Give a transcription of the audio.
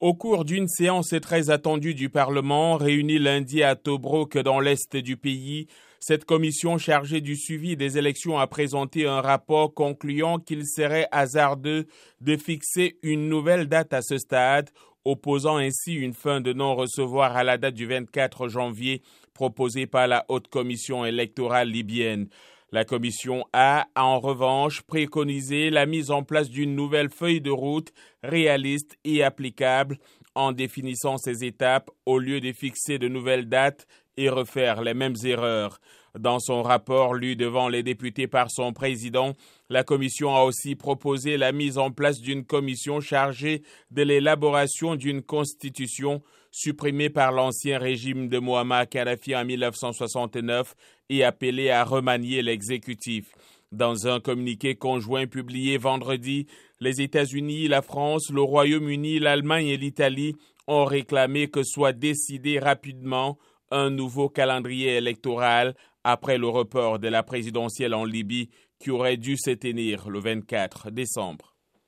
Au cours d'une séance très attendue du Parlement, réunie lundi à Tobruk dans l'est du pays, cette commission chargée du suivi des élections a présenté un rapport concluant qu'il serait hasardeux de fixer une nouvelle date à ce stade, opposant ainsi une fin de non-recevoir à la date du 24 janvier proposée par la haute commission électorale libyenne. La Commission a, en revanche, préconisé la mise en place d'une nouvelle feuille de route réaliste et applicable en définissant ces étapes au lieu de fixer de nouvelles dates et refaire les mêmes erreurs. Dans son rapport lu devant les députés par son président, la Commission a aussi proposé la mise en place d'une commission chargée de l'élaboration d'une constitution supprimée par l'ancien régime de Muammar Kadhafi en 1969 et appelée à remanier l'exécutif. Dans un communiqué conjoint publié vendredi, les États-Unis, la France, le Royaume-Uni, l'Allemagne et l'Italie ont réclamé que soit décidé rapidement un nouveau calendrier électoral après le report de la présidentielle en Libye qui aurait dû se tenir le 24 décembre.